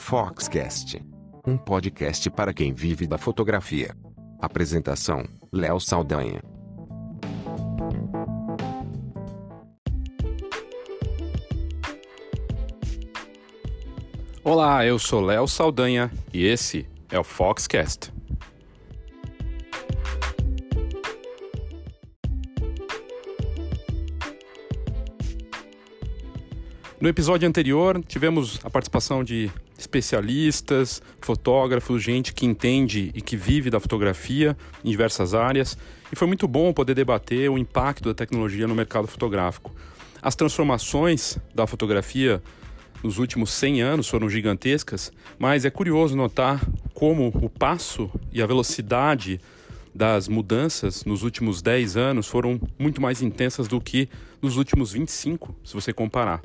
Foxcast, um podcast para quem vive da fotografia. Apresentação: Léo Saldanha. Olá, eu sou Léo Saldanha e esse é o Foxcast. No episódio anterior, tivemos a participação de especialistas, fotógrafos, gente que entende e que vive da fotografia em diversas áreas, e foi muito bom poder debater o impacto da tecnologia no mercado fotográfico. As transformações da fotografia nos últimos 100 anos foram gigantescas, mas é curioso notar como o passo e a velocidade das mudanças nos últimos 10 anos foram muito mais intensas do que nos últimos 25, se você comparar.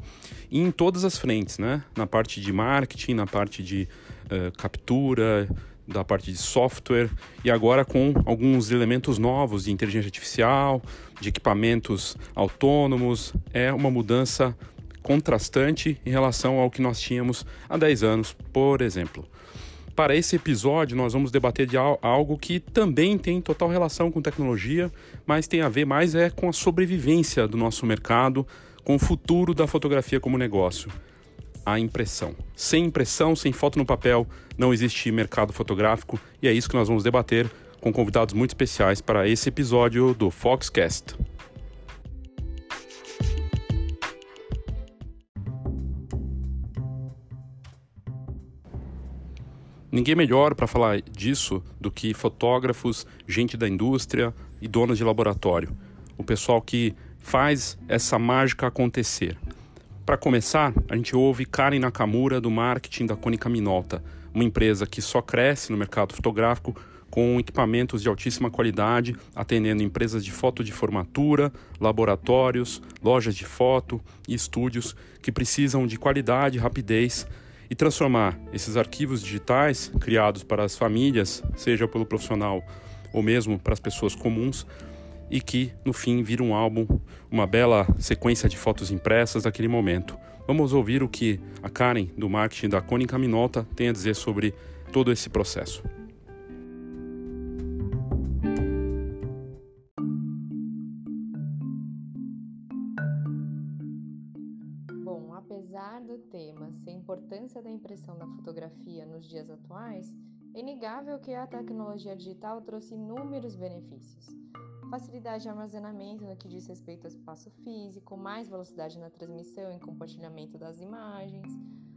E em todas as frentes, né? Na parte de marketing, na parte de uh, captura, da parte de software e agora com alguns elementos novos de inteligência artificial, de equipamentos autônomos. É uma mudança contrastante em relação ao que nós tínhamos há 10 anos, por exemplo. Para esse episódio, nós vamos debater de algo que também tem total relação com tecnologia, mas tem a ver mais é com a sobrevivência do nosso mercado, com o futuro da fotografia como negócio. A impressão. Sem impressão, sem foto no papel, não existe mercado fotográfico e é isso que nós vamos debater com convidados muito especiais para esse episódio do Foxcast. Ninguém melhor para falar disso do que fotógrafos, gente da indústria e donos de laboratório. O pessoal que faz essa mágica acontecer. Para começar, a gente ouve Karen Nakamura do marketing da Konica Minolta, uma empresa que só cresce no mercado fotográfico com equipamentos de altíssima qualidade, atendendo empresas de foto de formatura, laboratórios, lojas de foto e estúdios que precisam de qualidade e rapidez e transformar esses arquivos digitais criados para as famílias, seja pelo profissional ou mesmo para as pessoas comuns, e que no fim vira um álbum, uma bela sequência de fotos impressas daquele momento. Vamos ouvir o que a Karen do marketing da Konica Minolta tem a dizer sobre todo esse processo. Importância da impressão da fotografia nos dias atuais, é inegável que a tecnologia digital trouxe inúmeros benefícios. Facilidade de armazenamento no que diz respeito ao espaço físico, mais velocidade na transmissão e compartilhamento das imagens,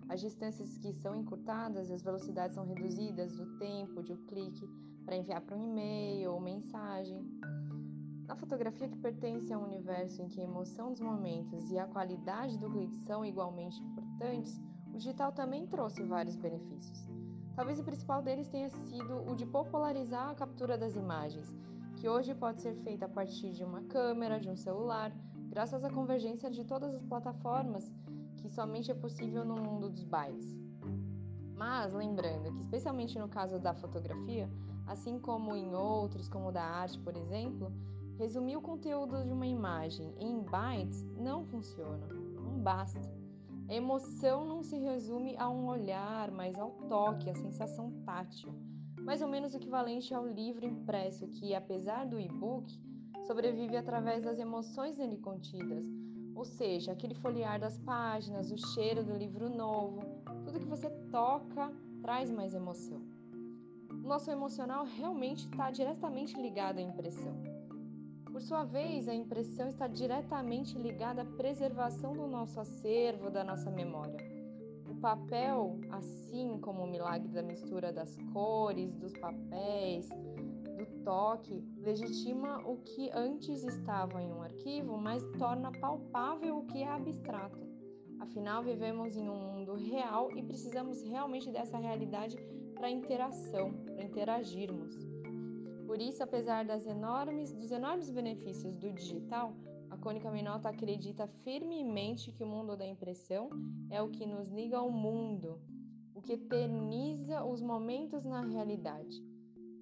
as distâncias que são encurtadas e as velocidades são reduzidas do tempo de um clique para enviar para um e-mail ou mensagem. Na fotografia que pertence a um universo em que a emoção dos momentos e a qualidade do clique são igualmente importantes, digital também trouxe vários benefícios. Talvez o principal deles tenha sido o de popularizar a captura das imagens, que hoje pode ser feita a partir de uma câmera, de um celular, graças à convergência de todas as plataformas, que somente é possível no mundo dos bytes. Mas lembrando que, especialmente no caso da fotografia, assim como em outros, como da arte, por exemplo, resumir o conteúdo de uma imagem em bytes não funciona, não basta. A emoção não se resume a um olhar, mas ao toque, à sensação tátil, mais ou menos equivalente ao livro impresso que, apesar do e-book, sobrevive através das emoções nele contidas, ou seja, aquele folhear das páginas, o cheiro do livro novo, tudo que você toca traz mais emoção. O nosso emocional realmente está diretamente ligado à impressão. Por sua vez, a impressão está diretamente ligada à preservação do nosso acervo, da nossa memória. O papel, assim como o milagre da mistura das cores, dos papéis, do toque, legitima o que antes estava em um arquivo, mas torna palpável o que é abstrato. Afinal, vivemos em um mundo real e precisamos realmente dessa realidade para interação, para interagirmos. Por isso, apesar enormes, dos enormes benefícios do digital, a Cônica Minota acredita firmemente que o mundo da impressão é o que nos liga ao mundo, o que eterniza os momentos na realidade.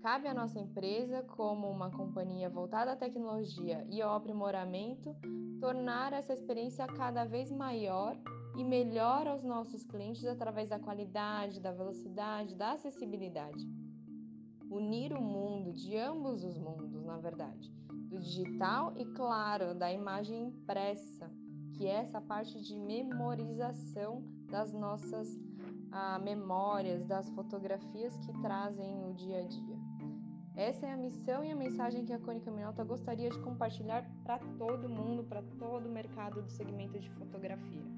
Cabe à nossa empresa, como uma companhia voltada à tecnologia e ao aprimoramento, tornar essa experiência cada vez maior e melhor aos nossos clientes através da qualidade, da velocidade, da acessibilidade. Unir o mundo de ambos os mundos, na verdade, do digital e, claro, da imagem impressa, que é essa parte de memorização das nossas ah, memórias, das fotografias que trazem o dia a dia. Essa é a missão e a mensagem que a Cônica Minolta gostaria de compartilhar para todo mundo, para todo o mercado do segmento de fotografia.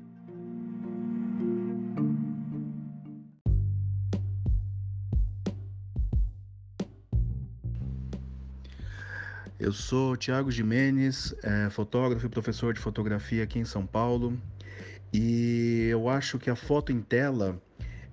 Eu sou Tiago Jimenez, é, fotógrafo e professor de fotografia aqui em São Paulo. E eu acho que a foto em tela,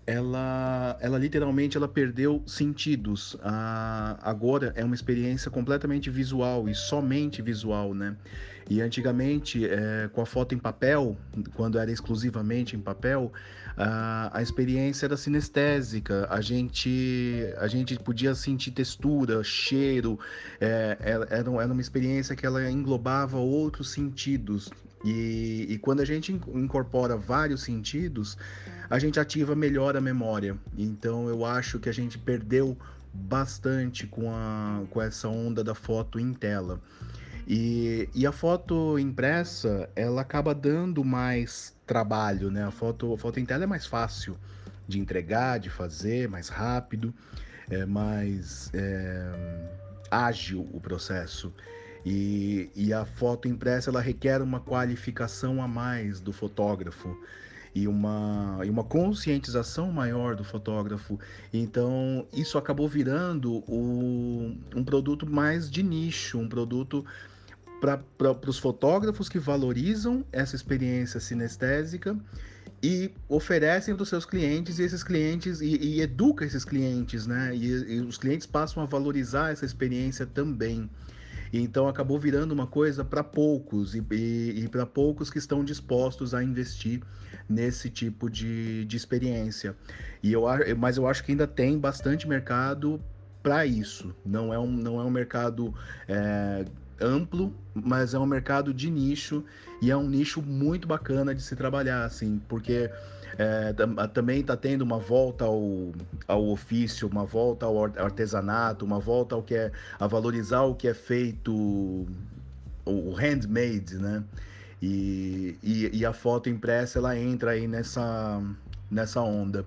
ela, ela literalmente ela perdeu sentidos. A, agora é uma experiência completamente visual e somente visual, né? E antigamente, é, com a foto em papel, quando era exclusivamente em papel, a, a experiência era sinestésica. A gente, a gente podia sentir textura, cheiro. É, era, era uma experiência que ela englobava outros sentidos. E, e quando a gente incorpora vários sentidos, a gente ativa melhor a memória. Então eu acho que a gente perdeu bastante com, a, com essa onda da foto em tela. E, e a foto impressa, ela acaba dando mais trabalho, né? A foto, a foto em tela é mais fácil de entregar, de fazer, mais rápido, é mais é, ágil o processo. E, e a foto impressa ela requer uma qualificação a mais do fotógrafo e uma, e uma conscientização maior do fotógrafo. Então, isso acabou virando o, um produto mais de nicho, um produto para os fotógrafos que valorizam essa experiência sinestésica e oferecem para os seus clientes e esses clientes e, e educa esses clientes, né? E, e, os clientes passam a valorizar essa experiência também. Então acabou virando uma coisa para poucos e, e para poucos que estão dispostos a investir nesse tipo de, de experiência. E eu, mas eu acho que ainda tem bastante mercado para isso. Não é um, não é um mercado é, amplo, mas é um mercado de nicho e é um nicho muito bacana de se trabalhar, assim, porque é, também está tendo uma volta ao, ao ofício, uma volta ao artesanato, uma volta ao que é a valorizar o que é feito o handmade, né? E, e, e a foto impressa ela entra aí nessa, nessa onda.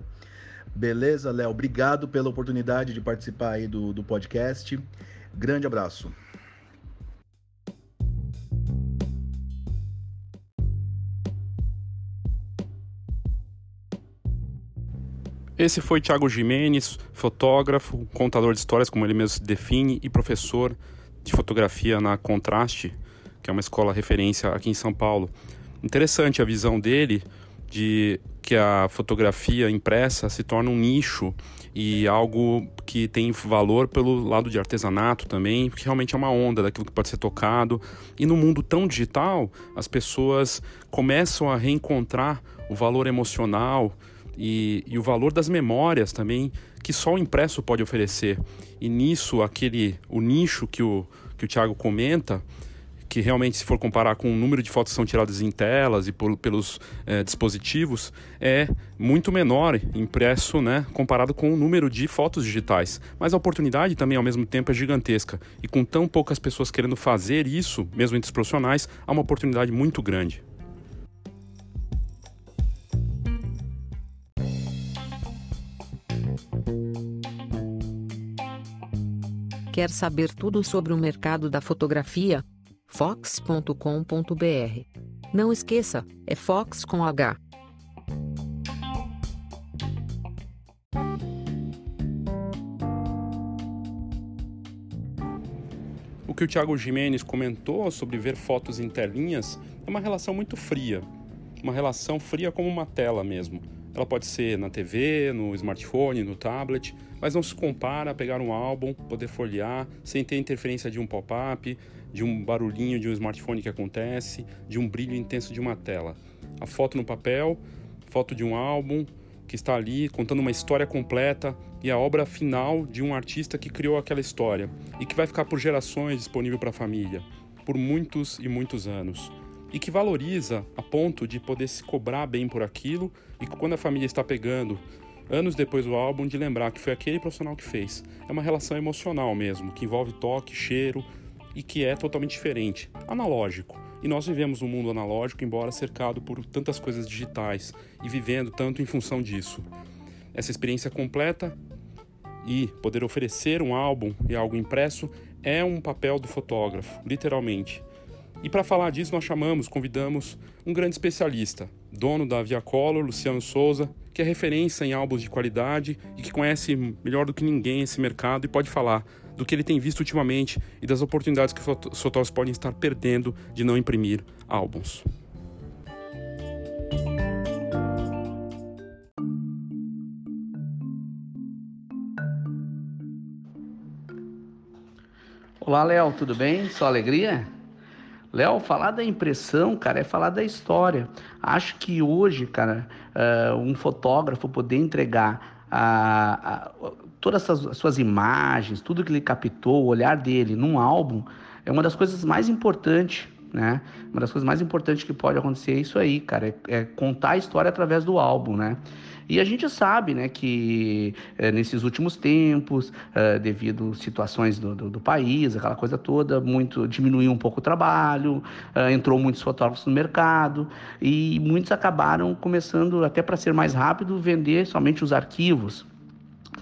Beleza, Léo? Obrigado pela oportunidade de participar aí do, do podcast. Grande abraço. Esse foi Thiago Jimenez, fotógrafo, contador de histórias, como ele mesmo se define, e professor de fotografia na Contraste, que é uma escola referência aqui em São Paulo. Interessante a visão dele de que a fotografia impressa se torna um nicho e algo que tem valor pelo lado de artesanato também, que realmente é uma onda daquilo que pode ser tocado. E no mundo tão digital, as pessoas começam a reencontrar o valor emocional e, e o valor das memórias também que só o impresso pode oferecer. E nisso, aquele o nicho que o, que o Thiago comenta, que realmente, se for comparar com o número de fotos que são tiradas em telas e por, pelos é, dispositivos, é muito menor impresso, né, comparado com o número de fotos digitais. Mas a oportunidade também, ao mesmo tempo, é gigantesca. E com tão poucas pessoas querendo fazer isso, mesmo entre os profissionais, há uma oportunidade muito grande. Quer saber tudo sobre o mercado da fotografia? Fox.com.br. Não esqueça, é Fox com H. O que o Thiago Jimenez comentou sobre ver fotos em telinhas é uma relação muito fria. Uma relação fria como uma tela mesmo. Ela pode ser na TV, no smartphone, no tablet, mas não se compara a pegar um álbum, poder folhear, sem ter interferência de um pop-up, de um barulhinho de um smartphone que acontece, de um brilho intenso de uma tela. A foto no papel, foto de um álbum que está ali contando uma história completa e a obra final de um artista que criou aquela história e que vai ficar por gerações disponível para a família, por muitos e muitos anos. E que valoriza a ponto de poder se cobrar bem por aquilo e quando a família está pegando anos depois do álbum de lembrar que foi aquele profissional que fez. É uma relação emocional mesmo, que envolve toque, cheiro e que é totalmente diferente, analógico. E nós vivemos um mundo analógico, embora cercado por tantas coisas digitais e vivendo tanto em função disso. Essa experiência completa e poder oferecer um álbum e algo impresso é um papel do fotógrafo, literalmente. E para falar disso, nós chamamos, convidamos um grande especialista, dono da Via Color, Luciano Souza, que é referência em álbuns de qualidade e que conhece melhor do que ninguém esse mercado e pode falar do que ele tem visto ultimamente e das oportunidades que os fotógrafos podem estar perdendo de não imprimir álbuns. Olá, Léo, tudo bem? Só alegria? Léo, falar da impressão, cara, é falar da história. Acho que hoje, cara, uh, um fotógrafo poder entregar a, a, todas as suas imagens, tudo que ele captou, o olhar dele num álbum, é uma das coisas mais importantes né? Uma das coisas mais importantes que pode acontecer é isso aí, cara, é, é contar a história através do álbum, né? E a gente sabe, né, que é, nesses últimos tempos, é, devido situações do, do, do, país, aquela coisa toda, muito diminuiu um pouco o trabalho, é, entrou muitos fotógrafos no mercado e muitos acabaram começando, até para ser mais rápido, vender somente os arquivos.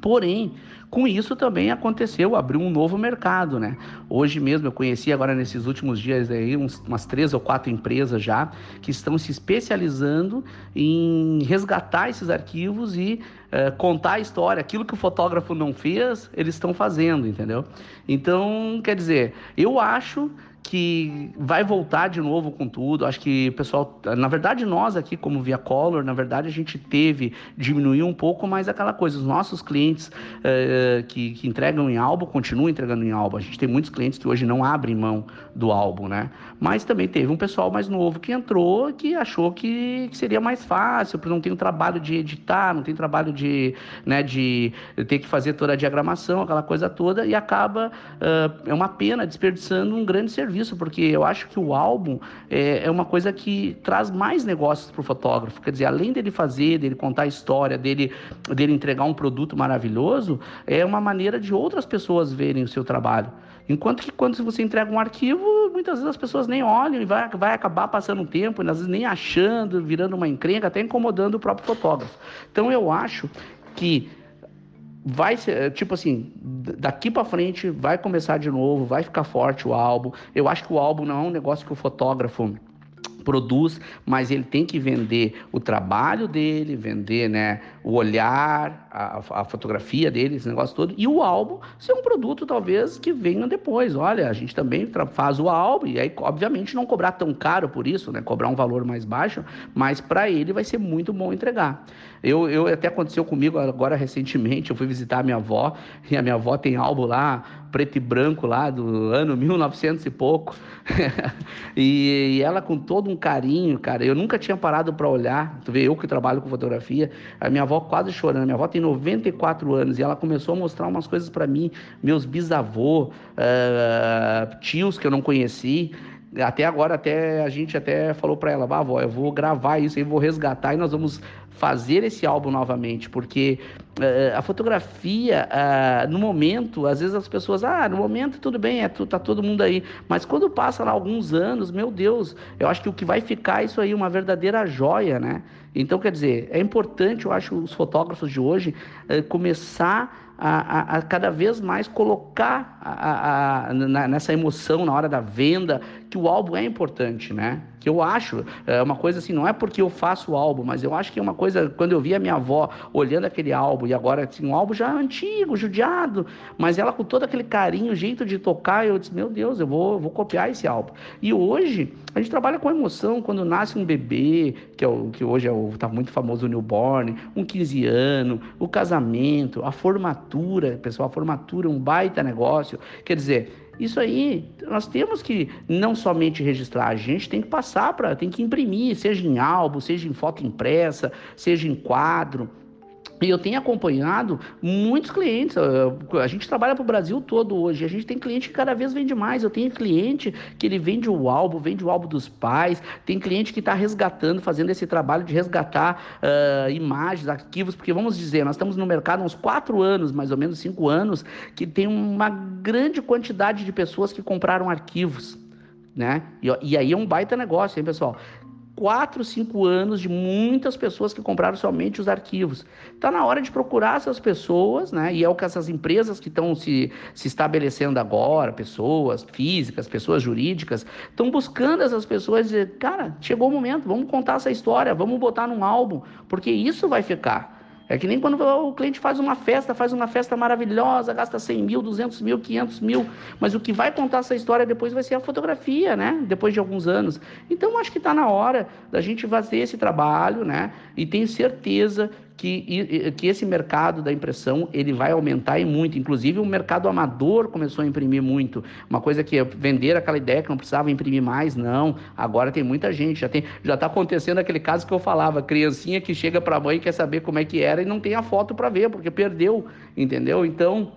Porém, com isso também aconteceu, abriu um novo mercado, né? Hoje mesmo eu conheci agora nesses últimos dias aí uns, umas três ou quatro empresas já que estão se especializando em resgatar esses arquivos e uh, contar a história, aquilo que o fotógrafo não fez, eles estão fazendo, entendeu? Então, quer dizer, eu acho que vai voltar de novo com tudo. Acho que o pessoal, na verdade, nós aqui, como Via Color, na verdade, a gente teve, diminuir um pouco, mas aquela coisa, os nossos clientes uh, que, que, entregam em álbum, continuam entregando em álbum. A gente tem muitos clientes que hoje não abrem mão do álbum, né? Mas também teve um pessoal mais novo que entrou que achou que, que seria mais fácil, porque não tem o trabalho de editar, não tem trabalho de, né, de ter que fazer toda a diagramação, aquela coisa toda, e acaba, é uma pena, desperdiçando um grande serviço isso, porque eu acho que o álbum é, é uma coisa que traz mais negócios para o fotógrafo. Quer dizer, além dele fazer, dele contar a história, dele, dele entregar um produto maravilhoso, é uma maneira de outras pessoas verem o seu trabalho. Enquanto que quando você entrega um arquivo, muitas vezes as pessoas nem olham e vai, vai acabar passando um tempo, às vezes nem achando, virando uma encrenca, até incomodando o próprio fotógrafo. Então eu acho que vai ser, tipo assim, daqui para frente vai começar de novo, vai ficar forte o álbum. Eu acho que o álbum não é um negócio que o fotógrafo produz, mas ele tem que vender o trabalho dele, vender né, o olhar, a, a, fotografia dele, esse negócio todo, e o álbum ser um produto talvez que venha depois. Olha, a gente também faz o álbum, e aí, obviamente, não cobrar tão caro por isso, né, cobrar um valor mais baixo, mas para ele vai ser muito bom entregar. Eu, eu até aconteceu comigo agora recentemente, eu fui visitar a minha avó, e a minha avó tem álbum lá, preto e branco lá, do ano 1900 e pouco, e, e ela com todo um carinho, cara. Eu nunca tinha parado para olhar. Tu vê, eu que trabalho com fotografia, a minha avó quase chorando. Minha avó tem 94 anos e ela começou a mostrar umas coisas para mim, meus bisavô, uh, tios que eu não conheci. Até agora, até a gente até falou para ela, ah, avó, eu vou gravar isso aí, vou resgatar e nós vamos fazer esse álbum novamente, porque uh, a fotografia, uh, no momento, às vezes as pessoas, ah, no momento tudo bem, é, tá todo mundo aí, mas quando passa lá alguns anos, meu Deus, eu acho que o que vai ficar é isso aí, uma verdadeira joia, né? Então, quer dizer, é importante, eu acho, os fotógrafos de hoje uh, começar a, a, a, cada vez mais colocar a, na, nessa emoção na hora da venda que o álbum é importante, né? Que eu acho, é uma coisa assim, não é porque eu faço o álbum, mas eu acho que é uma coisa, quando eu vi a minha avó olhando aquele álbum, e agora, assim, um álbum já antigo, judiado, mas ela com todo aquele carinho, jeito de tocar, eu disse, meu Deus, eu vou, vou copiar esse álbum. E hoje, a gente trabalha com emoção, quando nasce um bebê, que, é o, que hoje é o, tá muito famoso o newborn, um 15 ano, o casamento, a formatura, pessoal, a formatura é um baita negócio, quer dizer, isso aí, nós temos que não somente registrar, a gente tem que passar para, tem que imprimir, seja em álbum, seja em foto impressa, seja em quadro. E eu tenho acompanhado muitos clientes. A gente trabalha para o Brasil todo hoje. A gente tem cliente que cada vez vende mais. Eu tenho cliente que ele vende o álbum, vende o álbum dos pais. Tem cliente que está resgatando, fazendo esse trabalho de resgatar uh, imagens, arquivos. Porque vamos dizer, nós estamos no mercado há uns quatro anos, mais ou menos cinco anos, que tem uma grande quantidade de pessoas que compraram arquivos. Né? E, e aí é um baita negócio, hein, pessoal? Quatro, cinco anos de muitas pessoas que compraram somente os arquivos. Está na hora de procurar essas pessoas, né? E é o que essas empresas que estão se, se estabelecendo agora, pessoas físicas, pessoas jurídicas, estão buscando essas pessoas e dizer, cara, chegou o momento, vamos contar essa história, vamos botar num álbum, porque isso vai ficar. É que nem quando o cliente faz uma festa, faz uma festa maravilhosa, gasta 100 mil, 200 mil, 500 mil, mas o que vai contar essa história depois vai ser a fotografia, né? Depois de alguns anos. Então, acho que está na hora da gente fazer esse trabalho, né? E tenho certeza que, que esse mercado da impressão ele vai aumentar e muito. Inclusive, o mercado amador começou a imprimir muito. Uma coisa que é vender aquela ideia que não precisava imprimir mais, não. Agora tem muita gente. Já já está acontecendo aquele caso que eu falava, criancinha que chega para a mãe e quer saber como é que era e não tem a foto para ver porque perdeu, entendeu? Então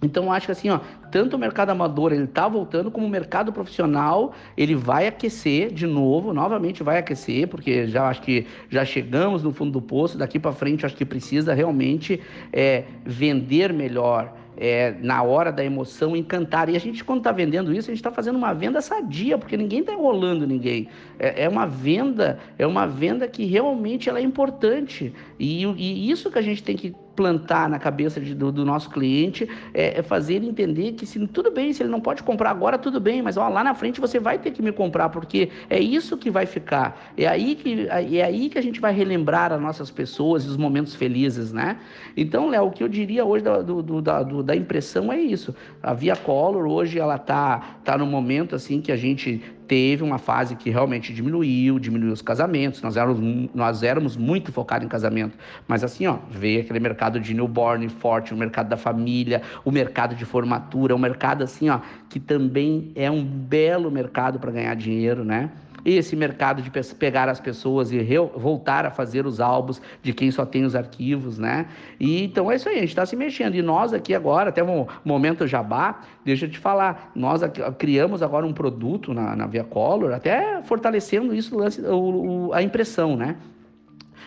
então acho que assim, ó, tanto o mercado amador ele está voltando como o mercado profissional ele vai aquecer de novo, novamente vai aquecer, porque já acho que já chegamos no fundo do poço. Daqui para frente acho que precisa realmente é, vender melhor. É, na hora da emoção encantar. E a gente, quando está vendendo isso, a gente está fazendo uma venda sadia, porque ninguém está enrolando ninguém. É, é, uma venda, é uma venda que realmente ela é importante. E, e isso que a gente tem que plantar na cabeça de, do, do, nosso cliente é, é, fazer ele entender que se tudo bem, se ele não pode comprar agora, tudo bem, mas ó, lá na frente você vai ter que me comprar, porque é isso que vai ficar. É aí que, é aí que a gente vai relembrar as nossas pessoas e os momentos felizes, né? Então, Léo, o que eu diria hoje da, do, do, da, da impressão é isso. A Via Color hoje ela tá, tá no momento assim que a gente teve uma fase que realmente diminuiu, diminuiu os casamentos, nós éramos, nós éramos muito focados em casamento, mas assim, ó, veio aquele mercado de newborn forte, o mercado da família, o mercado de formatura, o mercado assim, ó, que também é um belo mercado para ganhar dinheiro, né? Esse mercado de pegar as pessoas e voltar a fazer os álbuns de quem só tem os arquivos, né? E então é isso aí, a gente está se mexendo. E nós aqui agora, até um momento jabá, deixa eu te falar, nós criamos agora um produto na, na Via Color, até fortalecendo isso, o, o, a impressão, né?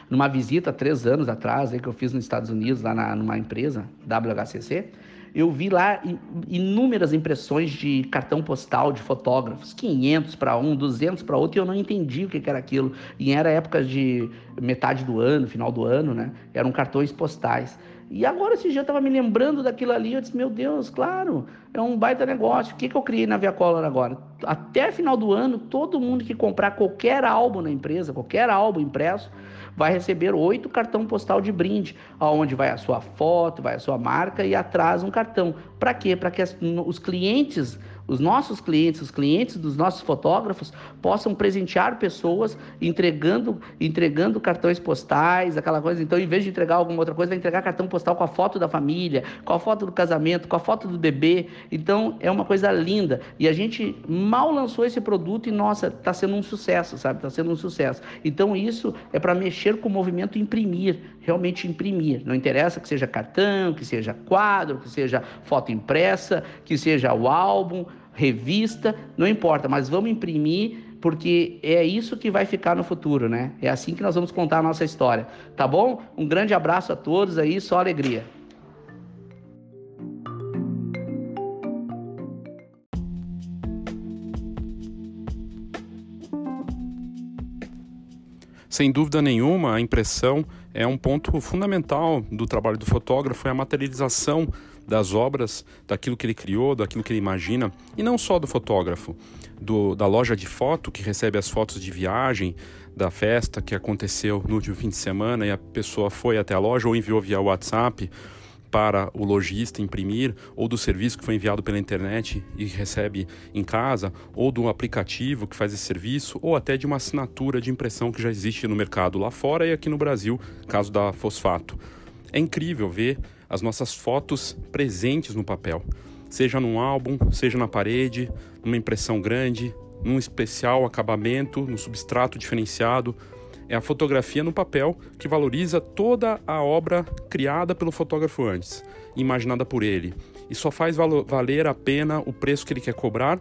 Numa visita três anos atrás aí, que eu fiz nos Estados Unidos, lá na, numa empresa, WHCC, eu vi lá inúmeras impressões de cartão postal de fotógrafos, 500 para um, 200 para outro, e eu não entendi o que era aquilo. E era época de metade do ano, final do ano, né? Eram cartões postais. E agora esse dia eu estava me lembrando daquilo ali, eu disse, meu Deus, claro, é um baita negócio. O que, que eu criei na Via Color agora? Até final do ano, todo mundo que comprar qualquer álbum na empresa, qualquer álbum impresso, vai receber oito cartão postal de brinde, aonde vai a sua foto, vai a sua marca e atrás um cartão. Para quê? Para que as, os clientes os nossos clientes, os clientes dos nossos fotógrafos possam presentear pessoas entregando, entregando cartões postais, aquela coisa. Então, em vez de entregar alguma outra coisa, vai entregar cartão postal com a foto da família, com a foto do casamento, com a foto do bebê. Então, é uma coisa linda. E a gente mal lançou esse produto e, nossa, está sendo um sucesso, sabe? Está sendo um sucesso. Então, isso é para mexer com o movimento imprimir, realmente imprimir. Não interessa que seja cartão, que seja quadro, que seja foto impressa, que seja o álbum revista, não importa, mas vamos imprimir porque é isso que vai ficar no futuro, né? É assim que nós vamos contar a nossa história, tá bom? Um grande abraço a todos aí, só alegria. Sem dúvida nenhuma, a impressão é um ponto fundamental do trabalho do fotógrafo, é a materialização das obras, daquilo que ele criou, daquilo que ele imagina, e não só do fotógrafo, do, da loja de foto que recebe as fotos de viagem, da festa que aconteceu no último fim de semana e a pessoa foi até a loja ou enviou via WhatsApp para o lojista imprimir, ou do serviço que foi enviado pela internet e recebe em casa, ou do aplicativo que faz esse serviço, ou até de uma assinatura de impressão que já existe no mercado lá fora e aqui no Brasil, caso da Fosfato. É incrível ver as nossas fotos presentes no papel, seja num álbum, seja na parede, numa impressão grande, num especial acabamento, no substrato diferenciado. é a fotografia no papel que valoriza toda a obra criada pelo fotógrafo antes, imaginada por ele, e só faz valer a pena o preço que ele quer cobrar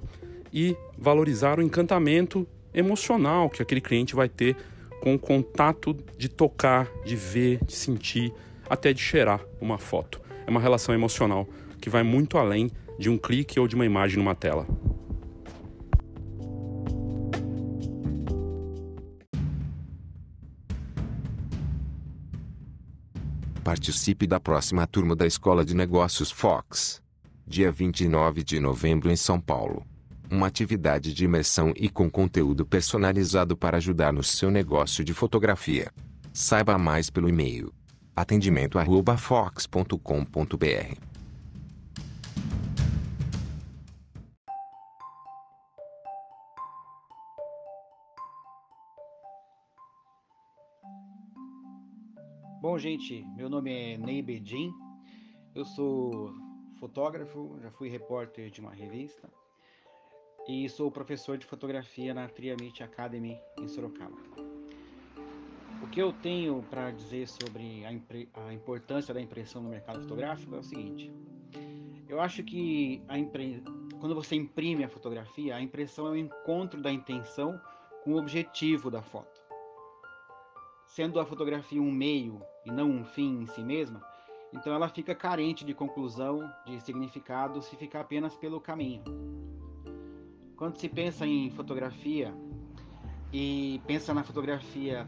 e valorizar o encantamento emocional que aquele cliente vai ter com o contato de tocar, de ver, de sentir, até de cheirar uma foto. É uma relação emocional que vai muito além de um clique ou de uma imagem numa tela. Participe da próxima turma da Escola de Negócios Fox. Dia 29 de novembro em São Paulo. Uma atividade de imersão e com conteúdo personalizado para ajudar no seu negócio de fotografia. Saiba mais pelo e-mail atendimento@fox.com.br. Bom, gente, meu nome é Ney Bedin, eu sou fotógrafo, já fui repórter de uma revista e sou professor de fotografia na Triamite Academy em Sorocaba. O que eu tenho para dizer sobre a, a, importância da impressão no mercado fotográfico é o seguinte: eu acho que quando você imprime a fotografia, a impressão é o encontro da intenção com o objetivo da foto. Sendo a fotografia um meio e não um fim em si mesma, então ela fica carente de conclusão, de significado, se ficar apenas pelo caminho. Quando se pensa em fotografia e pensa na fotografia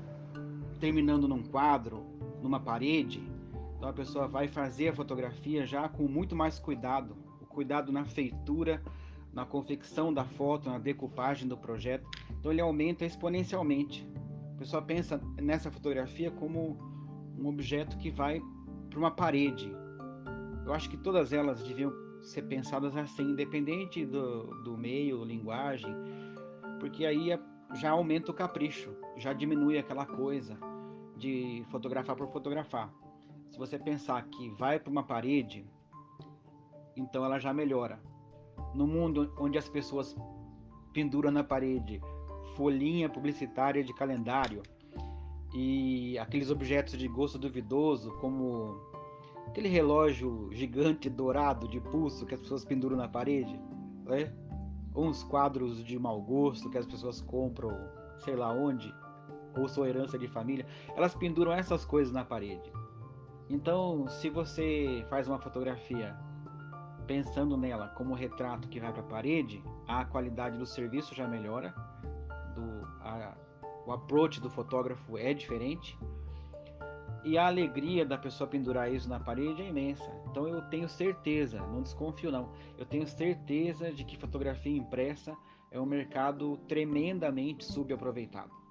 terminando num quadro, numa parede, então a pessoa vai fazer a fotografia já com muito mais cuidado, o cuidado na feitura, na confecção da foto, na decupagem do projeto. Então ele aumenta exponencialmente pessoa pensa nessa fotografia como um objeto que vai para uma parede. Eu acho que todas elas deviam ser pensadas assim, independente do, do meio, linguagem, porque aí é, já aumenta o capricho, já diminui aquela coisa de fotografar por fotografar. Se você pensar que vai para uma parede, então ela já melhora. No mundo onde as pessoas penduram na parede folhinha publicitária de calendário e aqueles objetos de gosto duvidoso, como aquele relógio gigante dourado de pulso que as pessoas penduram na parede, né? ou uns quadros de mau gosto que as pessoas compram, sei lá onde, ou sua herança de família, elas penduram essas coisas na parede. Então, se você faz uma fotografia pensando nela como retrato que vai para a parede, a qualidade do serviço já melhora do a, o approach do fotógrafo é diferente e a alegria da pessoa pendurar isso na parede é imensa. Então eu tenho certeza, não desconfio não, eu tenho certeza de que fotografia impressa é um mercado tremendamente subaproveitado.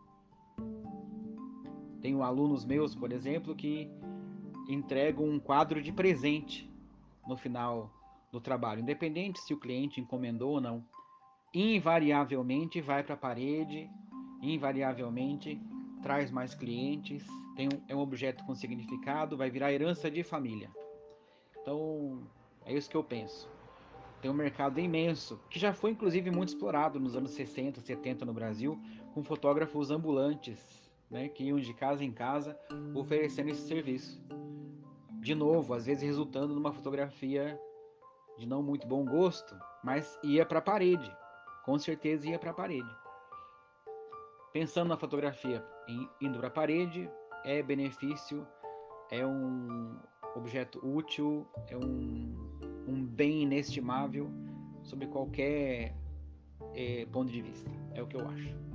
Tenho alunos meus, por exemplo, que entregam um quadro de presente no final do trabalho, independente se o cliente encomendou ou não invariavelmente vai para a parede, invariavelmente traz mais clientes, tem um, é um objeto com significado, vai virar herança de família. Então, é isso que eu penso. Tem um mercado imenso, que já foi inclusive muito explorado nos anos 60, 70 no Brasil, com fotógrafos ambulantes, né, que iam de casa em casa oferecendo esse serviço. De novo, às vezes resultando numa fotografia de não muito bom gosto, mas ia para a parede, com certeza ia para a parede. Pensando na fotografia indo para a parede, é benefício, é um objeto útil, é um, um bem inestimável sob qualquer é, ponto de vista. É o que eu acho.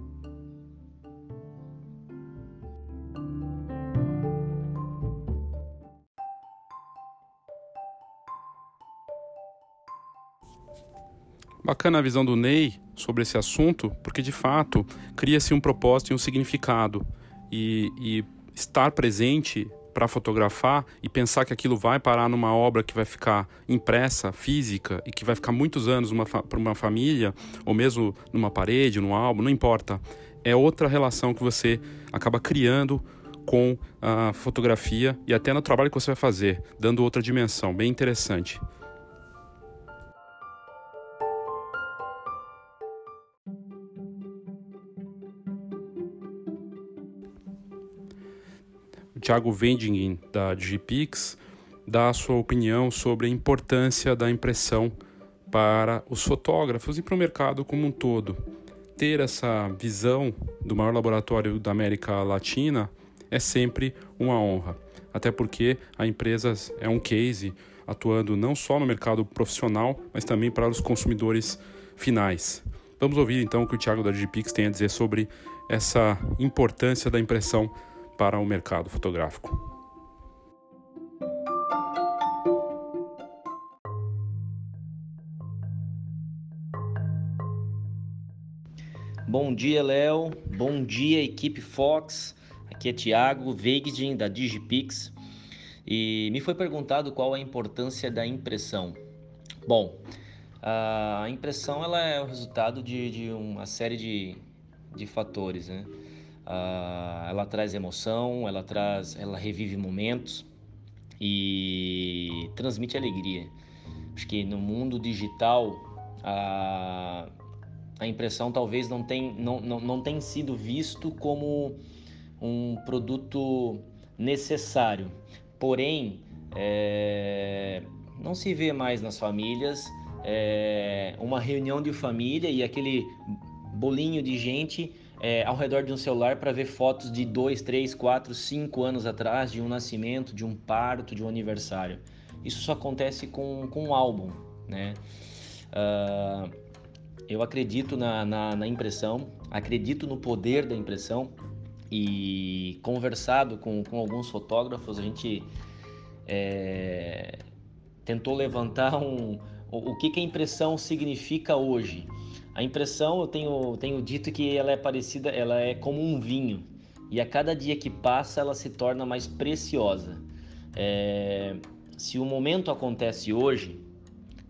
Bacana a visão do Ney sobre esse assunto, porque de fato cria-se um propósito e um significado. E, e estar presente para fotografar e pensar que aquilo vai parar numa obra que vai ficar impressa, física, e que vai ficar muitos anos para uma família, ou mesmo numa parede, num álbum, não importa. É outra relação que você acaba criando com a fotografia e até no trabalho que você vai fazer, dando outra dimensão, bem interessante. O Thiago Vendingen, da Digipix, dar a sua opinião sobre a importância da impressão para os fotógrafos e para o mercado como um todo. Ter essa visão do maior laboratório da América Latina é sempre uma honra, até porque a empresa é um case atuando não só no mercado profissional, mas também para os consumidores finais. Vamos ouvir então o que o Thiago da Digipix tem a dizer sobre essa importância da impressão para o mercado fotográfico. Bom dia, Léo. Bom dia, equipe Fox. Aqui é Thiago Veigdin, da Digipix. E me foi perguntado qual a importância da impressão. Bom, a impressão ela é o resultado de, de uma série de, de fatores, né? Uh, ela traz emoção, ela traz, ela revive momentos e transmite alegria. Acho que no mundo digital a, a impressão talvez não tem, não, não, não tem sido visto como um produto necessário. Porém, é, não se vê mais nas famílias é, uma reunião de família e aquele bolinho de gente é, ao redor de um celular para ver fotos de dois, três, quatro, cinco anos atrás, de um nascimento, de um parto, de um aniversário. Isso só acontece com, com um álbum, né? Uh, eu acredito na, na, na, impressão, acredito no poder da impressão e conversado com, com alguns fotógrafos, a gente é, tentou levantar um, o, o que, que a impressão significa hoje. A impressão, eu tenho, tenho dito que ela é parecida, ela é como um vinho. E a cada dia que passa, ela se torna mais preciosa. É, se o momento acontece hoje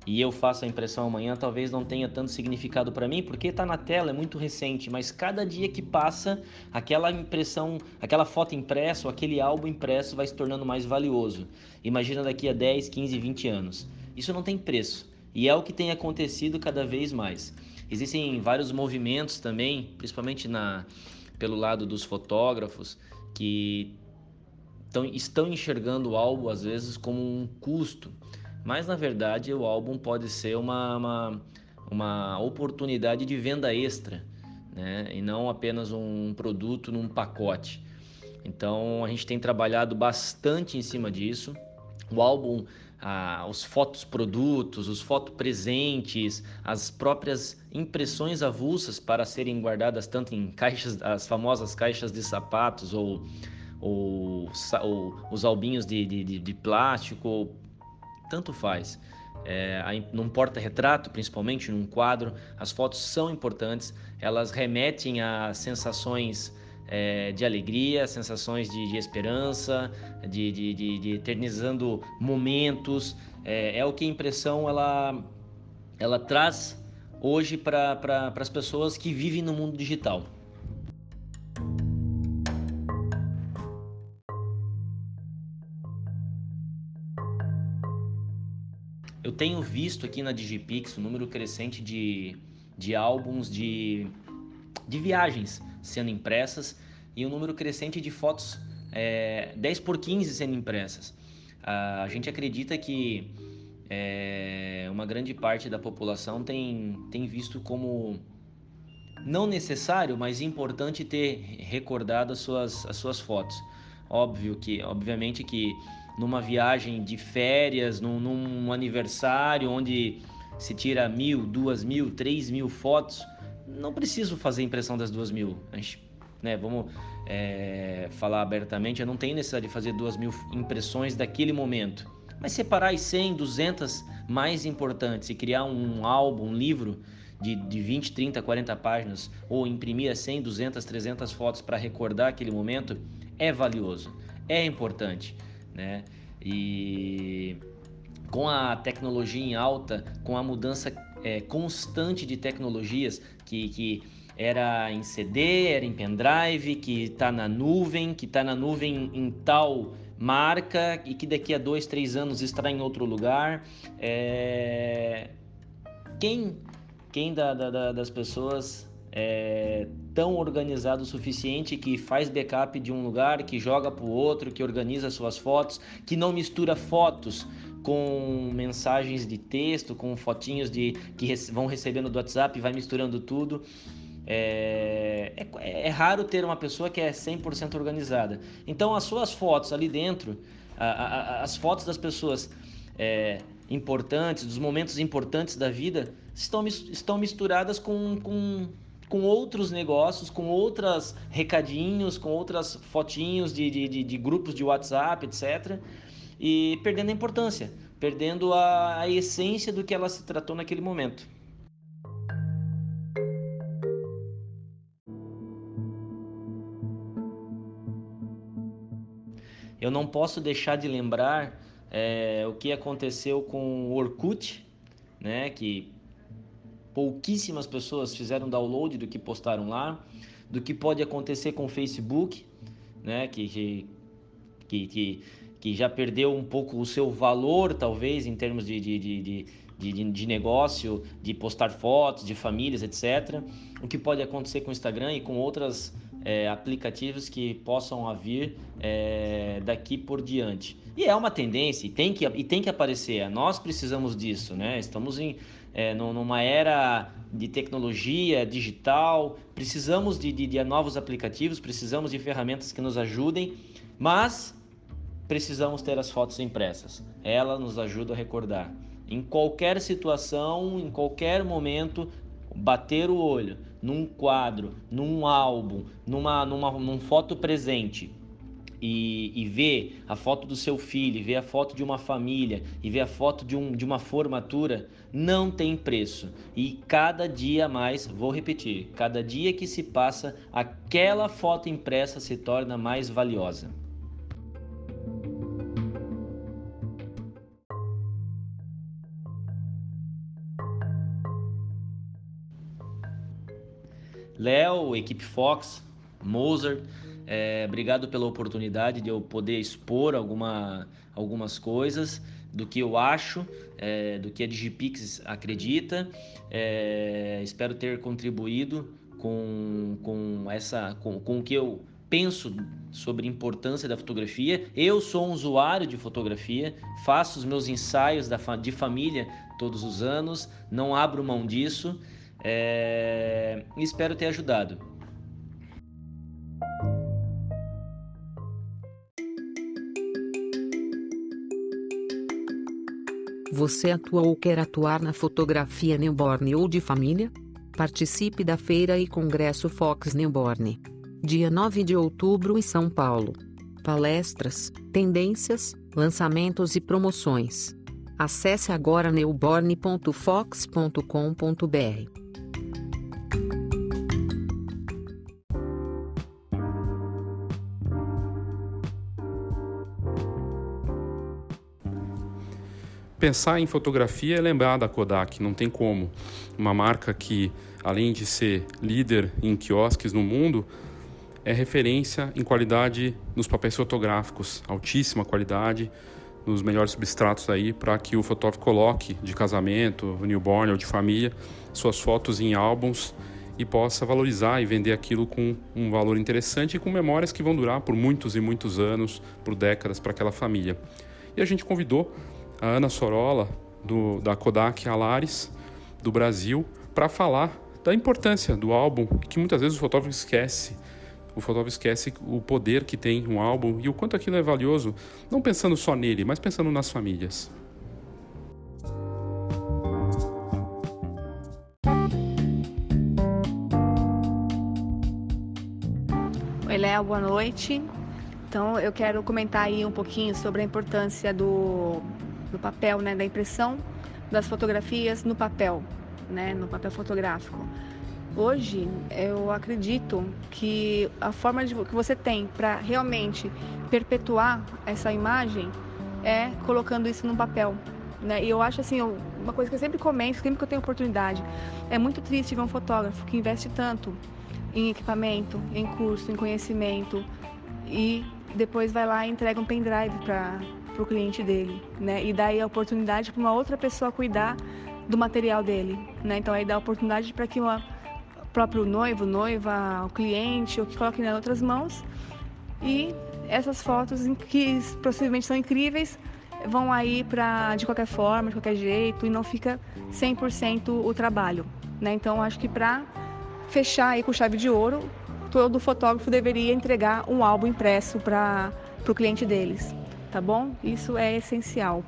e eu faço a impressão amanhã, talvez não tenha tanto significado para mim, porque está na tela, é muito recente. Mas cada dia que passa, aquela impressão, aquela foto impressa, ou aquele álbum impresso vai se tornando mais valioso. Imagina daqui a 10, 15, 20 anos. Isso não tem preço. E é o que tem acontecido cada vez mais. Existem vários movimentos também, principalmente na, pelo lado dos fotógrafos, que tão, estão enxergando o álbum às vezes como um custo, mas na verdade o álbum pode ser uma, uma, uma oportunidade de venda extra, né? e não apenas um produto num pacote. Então a gente tem trabalhado bastante em cima disso. O álbum ah, os fotos produtos, os fotos presentes, as próprias impressões avulsas para serem guardadas tanto em caixas, as famosas caixas de sapatos ou, ou, ou os albinhos de, de, de plástico, tanto faz. É, num porta-retrato, principalmente num quadro, as fotos são importantes, elas remetem a sensações é, de alegria, sensações de, de esperança, de, de, de, eternizando momentos. É, é, o que a impressão ela, ela traz hoje para pra, as pessoas que vivem no mundo digital. Eu tenho visto aqui na Digipix um número crescente de, de álbuns de, de viagens sendo impressas e um número crescente de fotos é, 10 por 15 sendo impressas. A gente acredita que é, uma grande parte da população tem, tem visto como não necessário, mas importante ter recordado as suas, as suas fotos. Óbvio que, obviamente que numa viagem de férias, num, num aniversário onde se tira mil, duas mil, três mil fotos, não preciso fazer impressão das duas mil. A gente, né, vamos é, falar abertamente, eu não tenho necessidade de fazer duas mil impressões daquele momento. Mas separar as 100, 200 mais importantes e criar um álbum, um livro de, de 20, 30, 40 páginas ou imprimir as 100, 200, 300 fotos para recordar aquele momento é valioso, é importante, né? E com a tecnologia em alta, com a mudança é, constante de tecnologias que, que era em CD, era em pendrive, que está na nuvem, que está na nuvem em tal marca e que daqui a dois, três anos estará em outro lugar. É... Quem, quem da, da, das pessoas é, tão organizado o suficiente que faz backup de um lugar, que joga para o outro, que organiza suas fotos, que não mistura fotos com mensagens de texto, com fotinhos de que vão recebendo do WhatsApp vai misturando tudo. É, é, é, raro ter uma pessoa que é 100% organizada. Então, as suas fotos ali dentro, a, a, as fotos das pessoas é, importantes, dos momentos importantes da vida, estão, estão misturadas com, com, com outros negócios, com outras recadinhos, com outras fotinhos de, de, de grupos de WhatsApp, etc. E perdendo a importância, perdendo a, a essência do que ela se tratou naquele momento. eu não posso deixar de lembrar é, o que aconteceu com o Orkut, né, que pouquíssimas pessoas fizeram download do que postaram lá, do que pode acontecer com o Facebook, né, que, que, que, que já perdeu um pouco o seu valor, talvez, em termos de, de, de, de, de negócio, de postar fotos, de famílias, etc. O que pode acontecer com o Instagram e com outras é, aplicativos que possam vir é, daqui por diante. E é uma tendência e tem que, e tem que aparecer. Nós precisamos disso, né? Estamos em, é, numa era de tecnologia digital, precisamos de, de, de novos aplicativos, precisamos de ferramentas que nos ajudem, mas precisamos ter as fotos impressas. Ela nos ajuda a recordar. Em qualquer situação, em qualquer momento, bater o olho num quadro, num álbum, numa, numa num foto presente e, e ver a foto do seu filho, ver a foto de uma família e ver a foto de, um, de uma formatura, não tem preço. E cada dia mais, vou repetir, cada dia que se passa, aquela foto impressa se torna mais valiosa. Léo, equipe Fox, Mozart, é, obrigado pela oportunidade de eu poder expor alguma, algumas coisas do que eu acho, é, do que a Digipix acredita. É, espero ter contribuído com, com, essa, com, com o que eu penso sobre a importância da fotografia. Eu sou um usuário de fotografia, faço os meus ensaios da, de família todos os anos, não abro mão disso. É... Espero ter ajudado. Você atua ou quer atuar na fotografia newborn ou de família? Participe da Feira e Congresso Fox Newborn. Dia 9 de outubro em São Paulo. Palestras, tendências, lançamentos e promoções. Acesse agora newborn.fox.com.br. pensar em fotografia é lembrar da Kodak, não tem como. Uma marca que, além de ser líder em quiosques no mundo, é referência em qualidade nos papéis fotográficos, altíssima qualidade, nos melhores substratos aí para que o fotógrafo coloque de casamento, newborn ou de família suas fotos em álbuns e possa valorizar e vender aquilo com um valor interessante e com memórias que vão durar por muitos e muitos anos, por décadas para aquela família. E a gente convidou a Ana Sorola, do, da Kodak Alaris, do Brasil, para falar da importância do álbum, que muitas vezes o fotógrafo esquece. O fotógrafo esquece o poder que tem um álbum e o quanto aquilo é valioso, não pensando só nele, mas pensando nas famílias. Oi, Léo, boa noite. Então, eu quero comentar aí um pouquinho sobre a importância do do papel, né, da impressão das fotografias no papel, né, no papel fotográfico. Hoje, eu acredito que a forma de, que você tem para realmente perpetuar essa imagem é colocando isso no papel. Né? E eu acho assim, uma coisa que eu sempre comento, sempre que eu tenho oportunidade, é muito triste ver um fotógrafo que investe tanto em equipamento, em curso, em conhecimento e depois vai lá e entrega um pendrive para para o cliente dele, né? E daí a oportunidade para uma outra pessoa cuidar do material dele, né? Então aí dá a oportunidade para que uma próprio noivo, noiva, o cliente, ou que coloque em outras mãos. E essas fotos, que possivelmente são incríveis, vão aí para de qualquer forma, de qualquer jeito, e não fica 100% o trabalho. Né? Então, acho que para fechar aí com chave de ouro, todo fotógrafo deveria entregar um álbum impresso para o cliente deles, tá bom? Isso é essencial.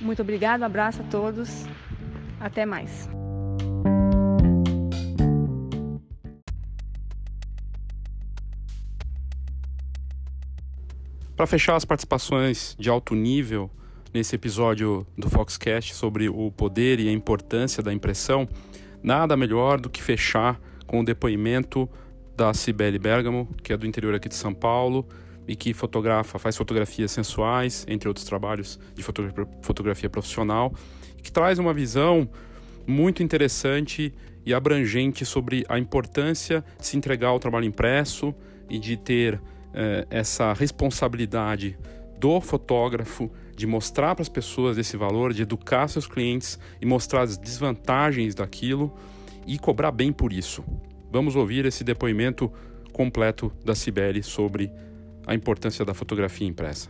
Muito obrigado, um abraço a todos, até mais. Para fechar as participações de alto nível nesse episódio do Foxcast sobre o poder e a importância da impressão, nada melhor do que fechar com o depoimento da Cibele Bergamo, que é do interior aqui de São Paulo e que fotografa, faz fotografias sensuais, entre outros trabalhos de fotografia profissional, que traz uma visão muito interessante e abrangente sobre a importância de se entregar ao trabalho impresso e de ter é, essa responsabilidade do fotógrafo de mostrar para as pessoas esse valor, de educar seus clientes e mostrar as desvantagens daquilo e cobrar bem por isso. Vamos ouvir esse depoimento completo da Cibele sobre a importância da fotografia impressa.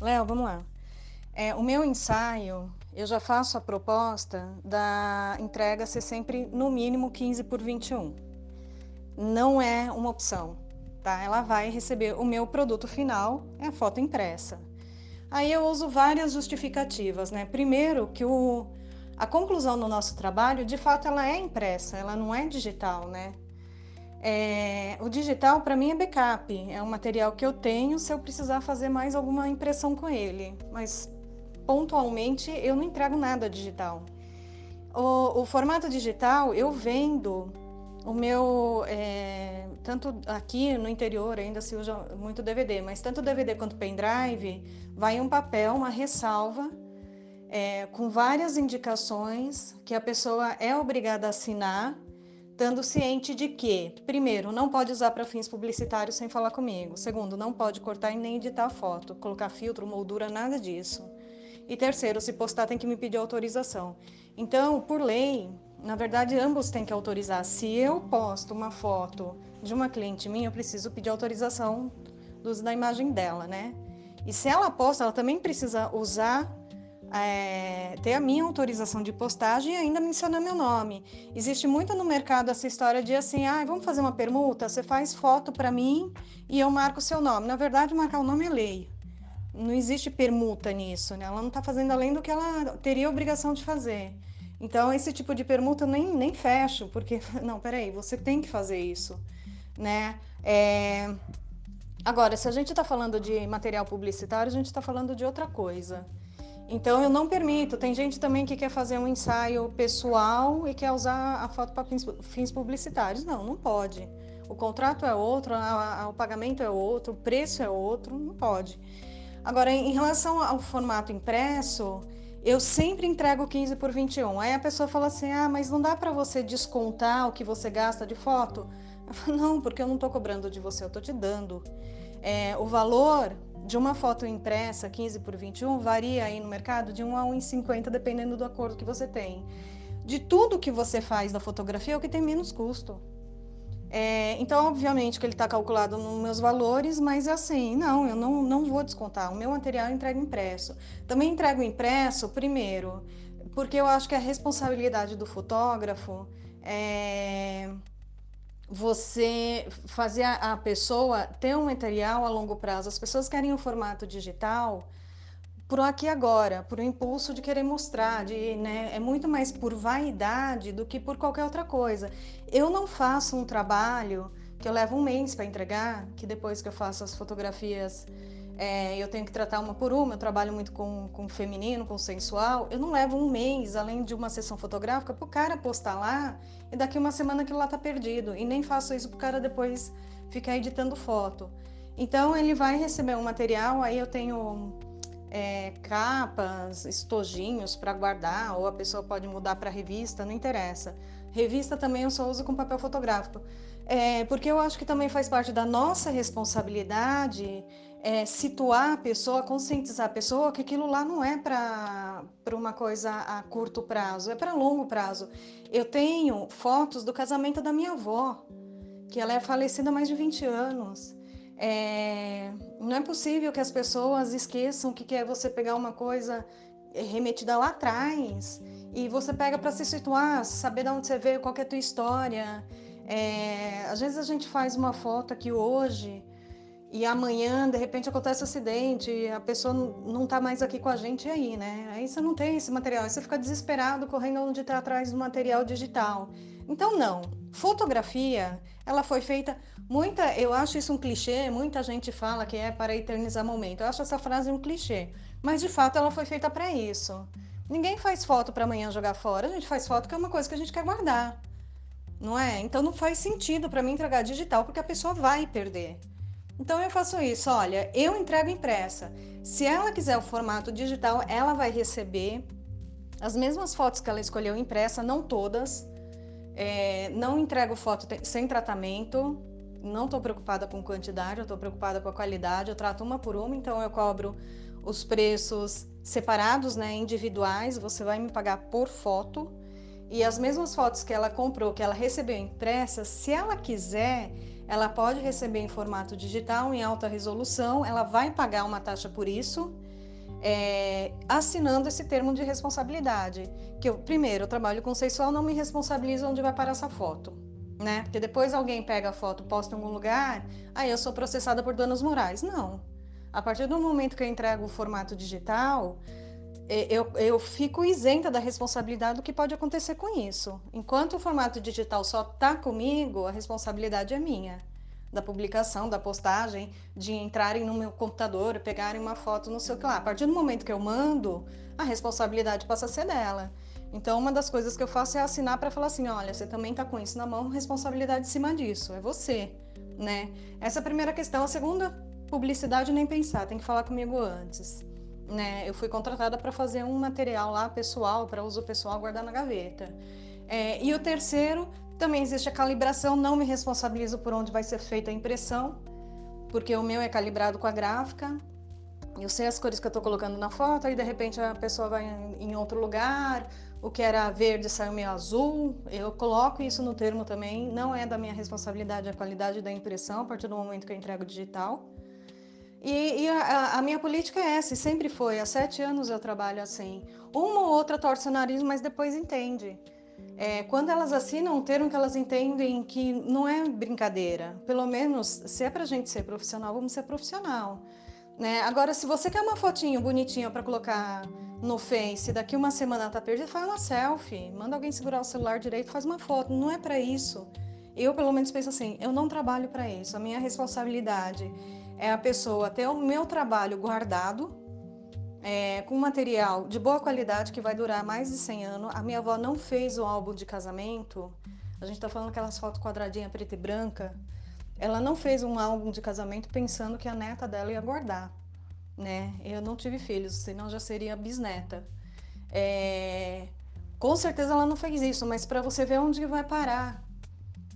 Léo, vamos lá. É, o meu ensaio, eu já faço a proposta da entrega ser sempre no mínimo 15 por 21. Não é uma opção, tá? Ela vai receber o meu produto final, é a foto impressa. Aí eu uso várias justificativas, né? Primeiro que o, a conclusão do nosso trabalho, de fato, ela é impressa, ela não é digital, né? É, o digital para mim é backup, é um material que eu tenho se eu precisar fazer mais alguma impressão com ele. Mas pontualmente eu não entrego nada digital. O, o formato digital eu vendo o meu é, tanto aqui no interior ainda se usa muito DVD, mas tanto DVD quanto pendrive vai um papel, uma ressalva é, com várias indicações que a pessoa é obrigada a assinar, estando ciente de que, primeiro, não pode usar para fins publicitários sem falar comigo. Segundo, não pode cortar e nem editar foto, colocar filtro, moldura, nada disso. E terceiro, se postar tem que me pedir autorização. Então, por lei, na verdade, ambos têm que autorizar. Se eu posto uma foto de uma cliente minha, eu preciso pedir autorização do uso da imagem dela, né? E se ela posta, ela também precisa usar, é, ter a minha autorização de postagem e ainda mencionar meu nome. Existe muito no mercado essa história de assim, ah, vamos fazer uma permuta, você faz foto para mim e eu marco seu nome. Na verdade, marcar o nome é lei não existe permuta nisso, né? Ela não está fazendo além do que ela teria obrigação de fazer. Então, esse tipo de permuta nem, nem fecho, porque, não, peraí, você tem que fazer isso, né? É... Agora, se a gente está falando de material publicitário, a gente está falando de outra coisa. Então, eu não permito. Tem gente também que quer fazer um ensaio pessoal e quer usar a foto para fins publicitários. Não, não pode. O contrato é outro, a, a, o pagamento é outro, o preço é outro, não pode. Agora, em relação ao formato impresso, eu sempre entrego 15 por 21. Aí a pessoa fala assim: ah, mas não dá para você descontar o que você gasta de foto? Eu falo, não, porque eu não estou cobrando de você, eu estou te dando. É, o valor de uma foto impressa 15 por 21 varia aí no mercado de 1 a 1,50 dependendo do acordo que você tem. De tudo que você faz da fotografia é o que tem menos custo. É, então, obviamente que ele está calculado nos meus valores, mas assim, não, eu não, não vou descontar. O meu material eu entrego impresso. Também entrego impresso, primeiro, porque eu acho que a responsabilidade do fotógrafo é você fazer a, pessoa ter um material a longo prazo. As pessoas querem o formato digital por aqui agora, por um impulso de querer mostrar, de, né, é muito mais por vaidade do que por qualquer outra coisa. Eu não faço um trabalho que eu levo um mês para entregar, que depois que eu faço as fotografias é, eu tenho que tratar uma por uma, eu trabalho muito com, com feminino, com sensual, eu não levo um mês, além de uma sessão fotográfica, para o cara postar lá e daqui uma semana aquilo lá tá perdido. E nem faço isso para o cara depois ficar editando foto. Então ele vai receber um material, aí eu tenho é, capas, estojinhos para guardar, ou a pessoa pode mudar para revista, não interessa. Revista também eu só uso com papel fotográfico. É, porque eu acho que também faz parte da nossa responsabilidade é, situar a pessoa, conscientizar a pessoa que aquilo lá não é para uma coisa a curto prazo, é para longo prazo. Eu tenho fotos do casamento da minha avó, que ela é falecida há mais de 20 anos. É, não é possível que as pessoas esqueçam que é você pegar uma coisa remetida lá atrás e você pega para se situar, saber de onde você veio, qual é a tua história. É, às vezes a gente faz uma foto aqui hoje e amanhã, de repente, acontece um acidente, a pessoa não está mais aqui com a gente, aí, né? Aí você não tem esse material, aí você fica desesperado correndo onde está atrás do material digital. Então, não. Fotografia, ela foi feita muita, eu acho isso um clichê, muita gente fala que é para eternizar momento. Eu acho essa frase um clichê, mas de fato ela foi feita para isso. Ninguém faz foto para amanhã jogar fora, a gente faz foto que é uma coisa que a gente quer guardar. Não é? Então não faz sentido para mim entregar digital porque a pessoa vai perder. Então eu faço isso, olha, eu entrego impressa. Se ela quiser o formato digital, ela vai receber as mesmas fotos que ela escolheu impressa, não todas. É, não entrego foto sem tratamento, não estou preocupada com quantidade, eu estou preocupada com a qualidade, eu trato uma por uma, então eu cobro os preços separados, né, individuais, você vai me pagar por foto. E as mesmas fotos que ela comprou, que ela recebeu impressas, se ela quiser, ela pode receber em formato digital, em alta resolução, ela vai pagar uma taxa por isso, é, assinando esse termo de responsabilidade. Que eu, primeiro, eu trabalho conceitual, não me responsabilizo onde vai parar essa foto. Né? Porque depois alguém pega a foto, posta em algum lugar, aí eu sou processada por danos morais. Não. A partir do momento que eu entrego o formato digital, eu, eu fico isenta da responsabilidade do que pode acontecer com isso. Enquanto o formato digital só está comigo, a responsabilidade é minha. Da publicação, da postagem, de entrarem no meu computador, pegarem uma foto, não sei o que lá. A partir do momento que eu mando, a responsabilidade passa a ser dela. Então, uma das coisas que eu faço é assinar para falar assim: olha, você também está com isso na mão, responsabilidade em cima disso, é você. Né? Essa é a primeira questão. A segunda, publicidade nem pensar, tem que falar comigo antes né? Eu fui contratada para fazer um material lá pessoal, para uso pessoal, guardar na gaveta. É, e o terceiro, também existe a calibração, não me responsabilizo por onde vai ser feita a impressão, porque o meu é calibrado com a gráfica. Eu sei as cores que eu estou colocando na foto, aí de repente a pessoa vai em outro lugar, o que era verde saiu meio azul. Eu coloco isso no termo também, não é da minha responsabilidade a qualidade da impressão a partir do momento que eu entrego digital. E, e a, a, minha política é essa, sempre foi. Há sete anos eu trabalho assim. Uma ou outra torce o nariz, mas depois entende. É, quando elas assinam um termo que elas entendem que não é brincadeira. Pelo menos, se é pra gente ser profissional, vamos ser profissional. Né? Agora, se você quer uma fotinho bonitinha para colocar no Face, daqui uma semana tá perdida, faz uma selfie. Manda alguém segurar o celular direito, faz uma foto. Não é para isso. Eu, pelo menos, penso assim: eu não trabalho para isso. A minha responsabilidade é a pessoa ter o meu trabalho guardado, é, com material de boa qualidade que vai durar mais de 100 anos. A minha avó não fez o álbum de casamento, a gente está falando aquelas fotos quadradinha preta e branca. Ela não fez um álbum de casamento pensando que a neta dela ia guardar, né? Eu não tive filhos, senão já seria bisneta. É... Com certeza ela não fez isso, mas para você ver onde vai parar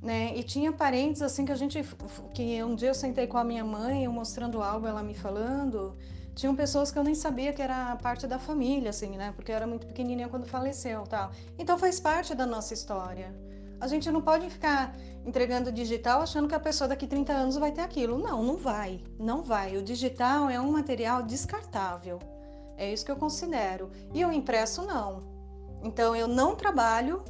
né? E tinha parentes assim que a gente que um dia eu sentei com a minha mãe, eu mostrando algo, ela me falando, tinham pessoas que eu nem sabia que era parte da família, assim, né? Porque eu era muito pequenininha quando faleceu, tal. Então faz parte da nossa história. A gente não pode ficar entregando digital achando que a pessoa daqui 30 anos vai ter aquilo. Não, não vai. Não vai. O digital é um material descartável. É isso que eu considero. E o impresso não. Então eu não trabalho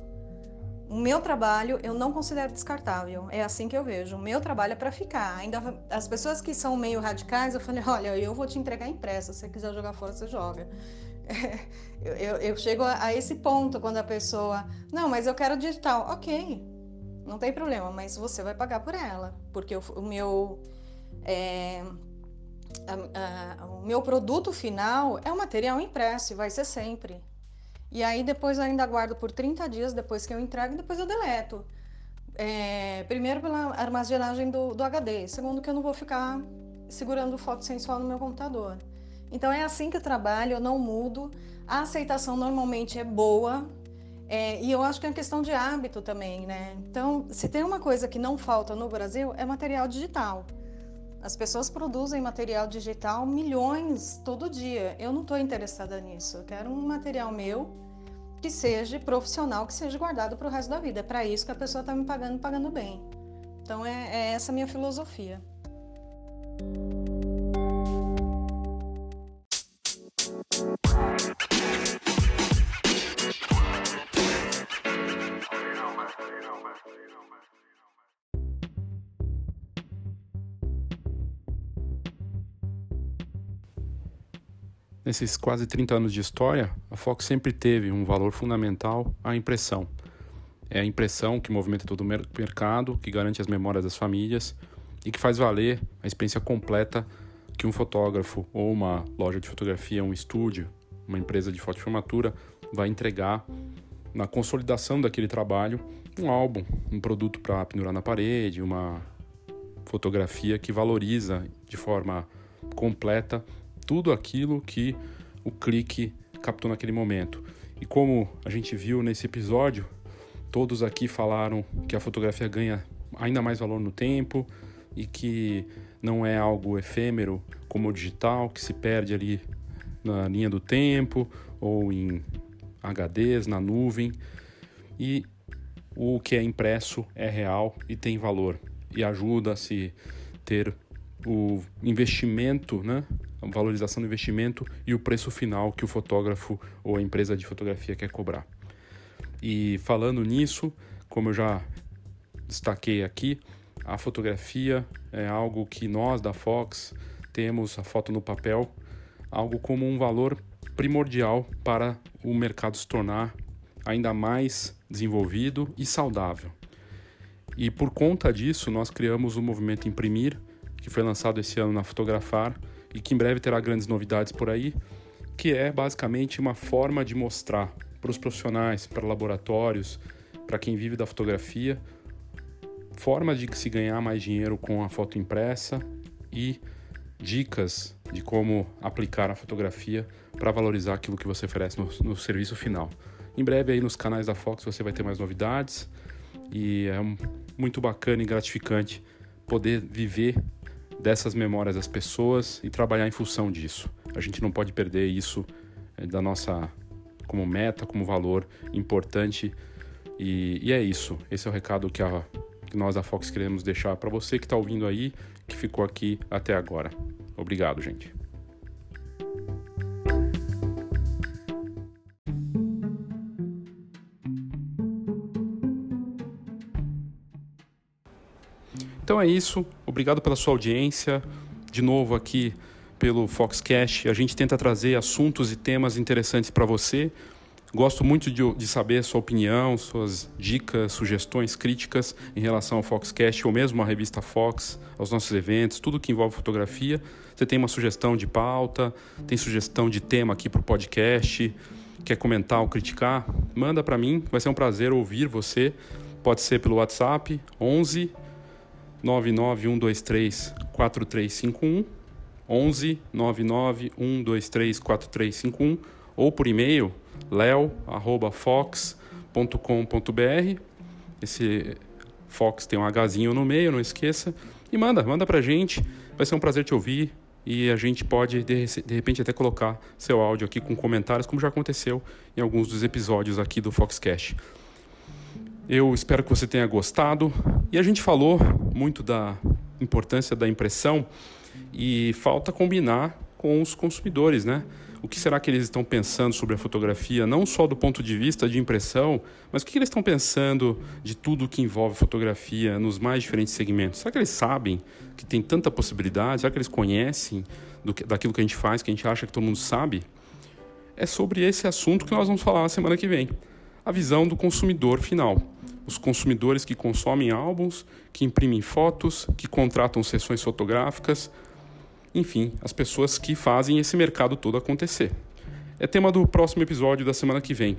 o meu trabalho eu não considero descartável. É assim que eu vejo. O meu trabalho é para ficar. Ainda as pessoas que são meio radicais, eu falei, olha, eu vou te entregar impressa. Se você quiser jogar fora, você joga. eu, eu, eu, chego a, a, esse ponto quando a pessoa, não, mas eu quero digital. Ok, não tem problema, mas você vai pagar por ela, porque o, o meu é, a, a, o meu produto final é o material impresso e vai ser sempre. E aí depois eu ainda guardo por 30 dias depois que eu entrego e depois eu deleto. É, primeiro pela armazenagem do, do HD, segundo que eu não vou ficar segurando foto sensual no meu computador. Então é assim que eu trabalho, eu não mudo. A aceitação normalmente é boa. É, e eu acho que é uma questão de hábito também, né? Então, se tem uma coisa que não falta no Brasil, é material digital. As pessoas produzem material digital milhões todo dia. Eu não estou interessada nisso. Eu quero um material meu que seja profissional, que seja guardado para o resto da vida. É para isso que a pessoa está me pagando, pagando bem. Então é, é essa minha filosofia. Nesses quase 30 anos de história, a Fox sempre teve um valor fundamental à impressão. É a impressão que movimenta todo o mercado, que garante as memórias das famílias e que faz valer a experiência completa que um fotógrafo ou uma loja de fotografia, um estúdio, uma empresa de fotoformatura vai entregar na consolidação daquele trabalho um álbum, um produto para pendurar na parede, uma fotografia que valoriza de forma completa tudo aquilo que o clique captou naquele momento. E como a gente viu nesse episódio, todos aqui falaram que a fotografia ganha ainda mais valor no tempo e que não é algo efêmero como o digital, que se perde ali na linha do tempo ou em HDs, na nuvem. E o que é impresso é real e tem valor e ajuda a se ter o investimento, né, valorização do investimento e o preço final que o fotógrafo ou a empresa de fotografia quer cobrar. E falando nisso, como eu já destaquei aqui, a fotografia é algo que nós da Fox temos a foto no papel, algo como um valor primordial para o mercado se tornar ainda mais desenvolvido e saudável. E por conta disso, nós criamos o movimento Imprimir, que foi lançado esse ano na Fotografar, e que em breve terá grandes novidades por aí, que é basicamente uma forma de mostrar para os profissionais, para laboratórios, para quem vive da fotografia, formas de se ganhar mais dinheiro com a foto impressa e dicas de como aplicar a fotografia para valorizar aquilo que você oferece no, no, serviço final. Em breve aí nos canais da Fox você vai ter mais novidades e é muito bacana e gratificante poder viver dessas memórias das pessoas e trabalhar em função disso. A gente não pode perder isso eh, da nossa como meta, como valor importante. E, e é isso. Esse é o recado que, a, que nós da Fox queremos deixar para você que está ouvindo aí, que ficou aqui até agora. Obrigado, gente. Então é isso. Obrigado pela sua audiência. De novo aqui pelo Foxcast. A gente tenta trazer assuntos e temas interessantes para você. Gosto muito de, de, saber sua opinião, suas dicas, sugestões, críticas em relação ao Foxcast ou mesmo à revista Fox, aos nossos eventos, tudo que envolve fotografia. Você tem uma sugestão de pauta, tem sugestão de tema aqui para o podcast, quer comentar ou criticar? Manda para mim, vai ser um prazer ouvir você. Pode ser pelo WhatsApp 11 99123 4351 11 99123 4351 ou por e-mail leo@fox.com.br. Esse Fox tem um Hzinho no meio, não esqueça. E manda, manda pra gente. Vai ser um prazer te ouvir e a gente pode de, de repente até colocar seu áudio aqui com comentários, como já aconteceu em alguns dos episódios aqui do Foxcast. Eu espero que você tenha gostado. E a gente falou muito da importância da impressão e falta combinar com os consumidores, né? O que será que eles estão pensando sobre a fotografia, não só do ponto de vista de impressão, mas o que eles estão pensando de tudo que envolve fotografia nos mais diferentes segmentos? Será que eles sabem que tem tanta possibilidade? Será que eles conhecem do que, daquilo que a gente faz, que a gente acha que todo mundo sabe? É sobre esse assunto que nós vamos falar na semana que vem. A visão do consumidor final os consumidores que consomem álbuns, que imprimem fotos, que contratam sessões fotográficas, enfim, as pessoas que fazem esse mercado todo acontecer. É tema do próximo episódio da semana que vem.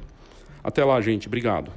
Até lá, gente. Obrigado.